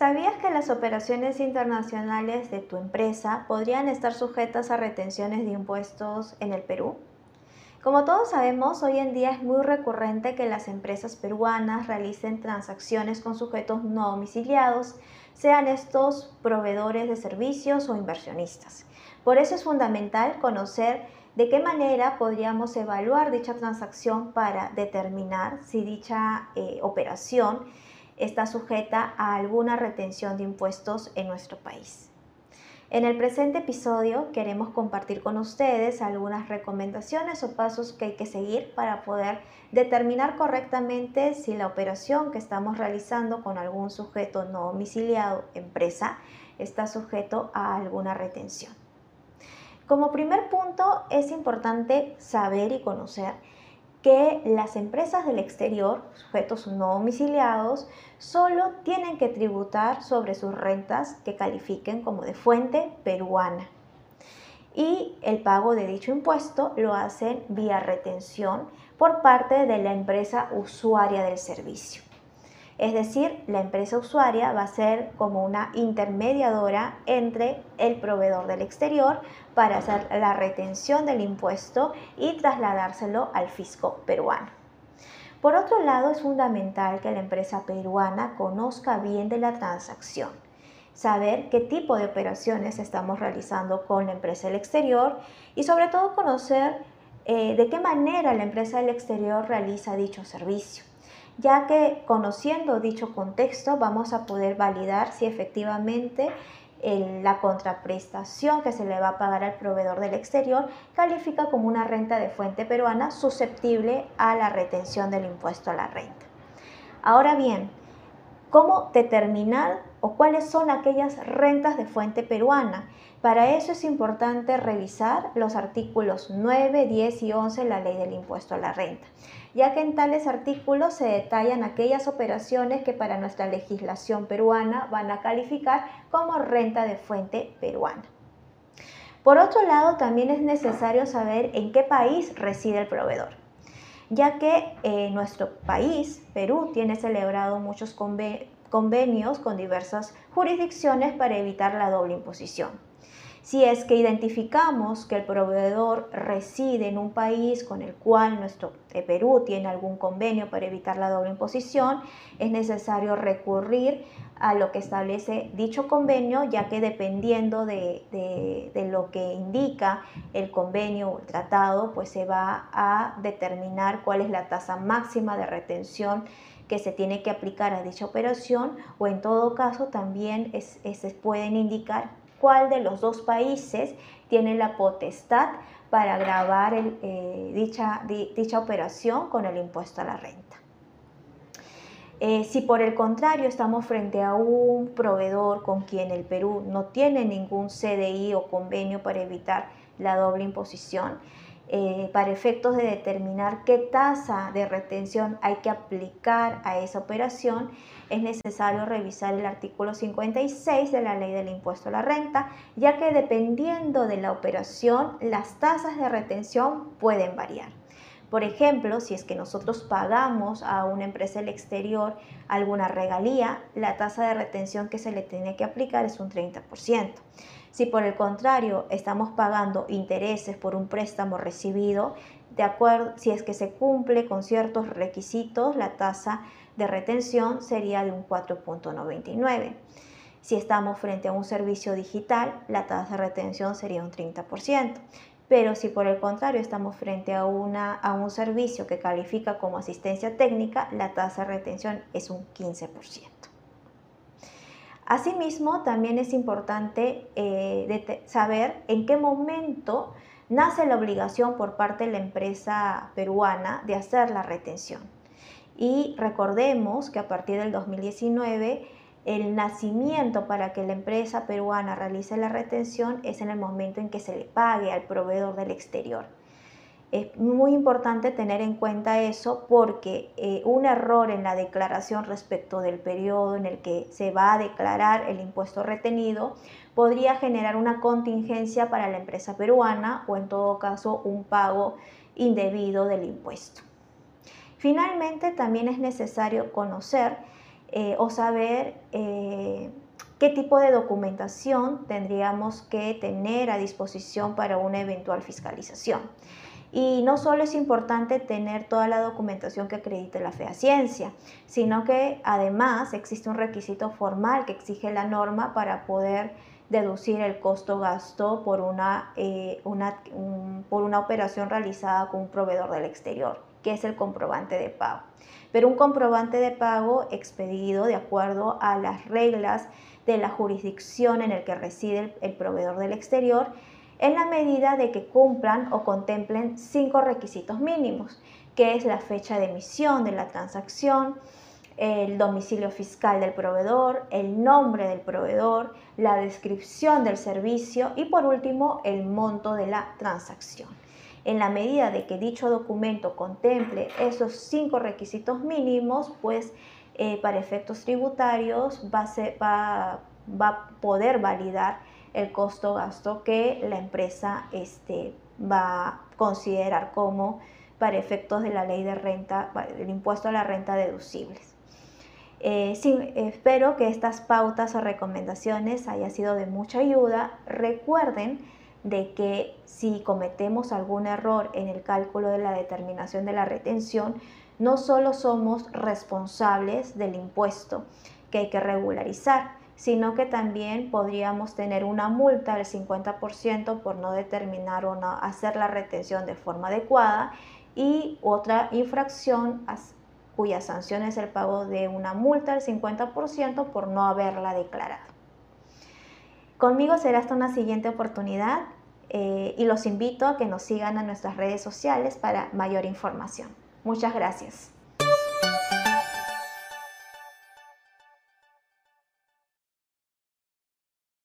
¿Sabías que las operaciones internacionales de tu empresa podrían estar sujetas a retenciones de impuestos en el Perú? Como todos sabemos, hoy en día es muy recurrente que las empresas peruanas realicen transacciones con sujetos no domiciliados, sean estos proveedores de servicios o inversionistas. Por eso es fundamental conocer de qué manera podríamos evaluar dicha transacción para determinar si dicha eh, operación está sujeta a alguna retención de impuestos en nuestro país. En el presente episodio queremos compartir con ustedes algunas recomendaciones o pasos que hay que seguir para poder determinar correctamente si la operación que estamos realizando con algún sujeto no domiciliado, empresa, está sujeto a alguna retención. Como primer punto es importante saber y conocer que las empresas del exterior, sujetos no domiciliados, solo tienen que tributar sobre sus rentas que califiquen como de fuente peruana. Y el pago de dicho impuesto lo hacen vía retención por parte de la empresa usuaria del servicio. Es decir, la empresa usuaria va a ser como una intermediadora entre el proveedor del exterior para hacer la retención del impuesto y trasladárselo al fisco peruano. Por otro lado, es fundamental que la empresa peruana conozca bien de la transacción, saber qué tipo de operaciones estamos realizando con la empresa del exterior y sobre todo conocer eh, de qué manera la empresa del exterior realiza dicho servicio ya que conociendo dicho contexto vamos a poder validar si efectivamente la contraprestación que se le va a pagar al proveedor del exterior califica como una renta de fuente peruana susceptible a la retención del impuesto a la renta. Ahora bien, ¿cómo determinar o cuáles son aquellas rentas de fuente peruana? Para eso es importante revisar los artículos 9, 10 y 11 de la ley del impuesto a la renta ya que en tales artículos se detallan aquellas operaciones que para nuestra legislación peruana van a calificar como renta de fuente peruana. Por otro lado, también es necesario saber en qué país reside el proveedor, ya que eh, nuestro país, Perú, tiene celebrado muchos convenios con diversas jurisdicciones para evitar la doble imposición. Si es que identificamos que el proveedor reside en un país con el cual nuestro eh, Perú tiene algún convenio para evitar la doble imposición, es necesario recurrir a lo que establece dicho convenio, ya que dependiendo de, de, lo que indica el convenio o el tratado, pues se va a determinar cuál es la tasa máxima de retención que se tiene que aplicar a dicha operación o en todo caso también se pueden indicar cuál de los dos países tiene la potestad para grabar eh, dicha, dicha operación con el impuesto a la renta. Eh, si por el contrario estamos frente a un proveedor con quien el Perú no tiene ningún CDI o convenio para evitar la doble imposición, eh, para efectos de determinar qué tasa de retención hay que aplicar a esa operación, es necesario revisar el artículo 56 de la ley del impuesto a la renta, ya que dependiendo de la operación, las tasas de retención pueden variar. Por ejemplo, si es que nosotros pagamos a una empresa del exterior alguna regalía, la tasa de retención que se le tiene que aplicar es un 30%. Si por el contrario estamos pagando intereses por un préstamo recibido, de acuerdo, si es que se cumple con ciertos requisitos, la tasa de retención sería de un 4.99. Si estamos frente a un servicio digital, la tasa de retención sería un 30%. Pero si por el contrario estamos frente a, una, a un servicio que califica como asistencia técnica, la tasa de retención es un 15%. Asimismo, también es importante eh, saber en qué momento nace la obligación por parte de la empresa peruana de hacer la retención. Y recordemos que a partir del 2019 el nacimiento para que la empresa peruana realice la retención es en el momento en que se le pague al proveedor del exterior. Es muy importante tener en cuenta eso porque eh, un error en la declaración respecto del periodo en el que se va a declarar el impuesto retenido podría generar una contingencia para la empresa peruana o en todo caso un pago indebido del impuesto. Finalmente, también es necesario conocer eh, o saber eh, qué tipo de documentación tendríamos que tener a disposición para una eventual fiscalización. Y no solo es importante tener toda la documentación que acredite la fehaciencia, sino que además existe un requisito formal que exige la norma para poder deducir el costo-gasto por una, eh, por una operación realizada con un proveedor del exterior, que es el comprobante de pago. Pero un comprobante de pago expedido de acuerdo a las reglas de la jurisdicción en el que reside el proveedor del exterior en la medida de que cumplan o contemplen cinco requisitos mínimos, que es la fecha de emisión de la transacción, el domicilio fiscal del proveedor, el nombre del proveedor, la descripción del servicio y por último el monto de la transacción. En la medida de que dicho documento contemple esos cinco requisitos mínimos, pues eh, para efectos tributarios va a, va a poder validar el costo-gasto que la empresa este, va a considerar como para efectos de la ley de renta, el impuesto a la renta deducibles. Eh, espero que estas pautas o recomendaciones hayan sido de mucha ayuda. Recuerden de que si cometemos algún error en el cálculo de la determinación de la retención, no solo somos responsables del impuesto que hay que regularizar, sino que también podríamos tener una multa del 50% por no determinar o no hacer la retención de forma adecuada y otra infracción cuya sanción es el pago de una multa del 50% por no haberla declarado. Conmigo será hasta una siguiente oportunidad eh, y los invito a que nos sigan a nuestras redes sociales para mayor información. Muchas gracias.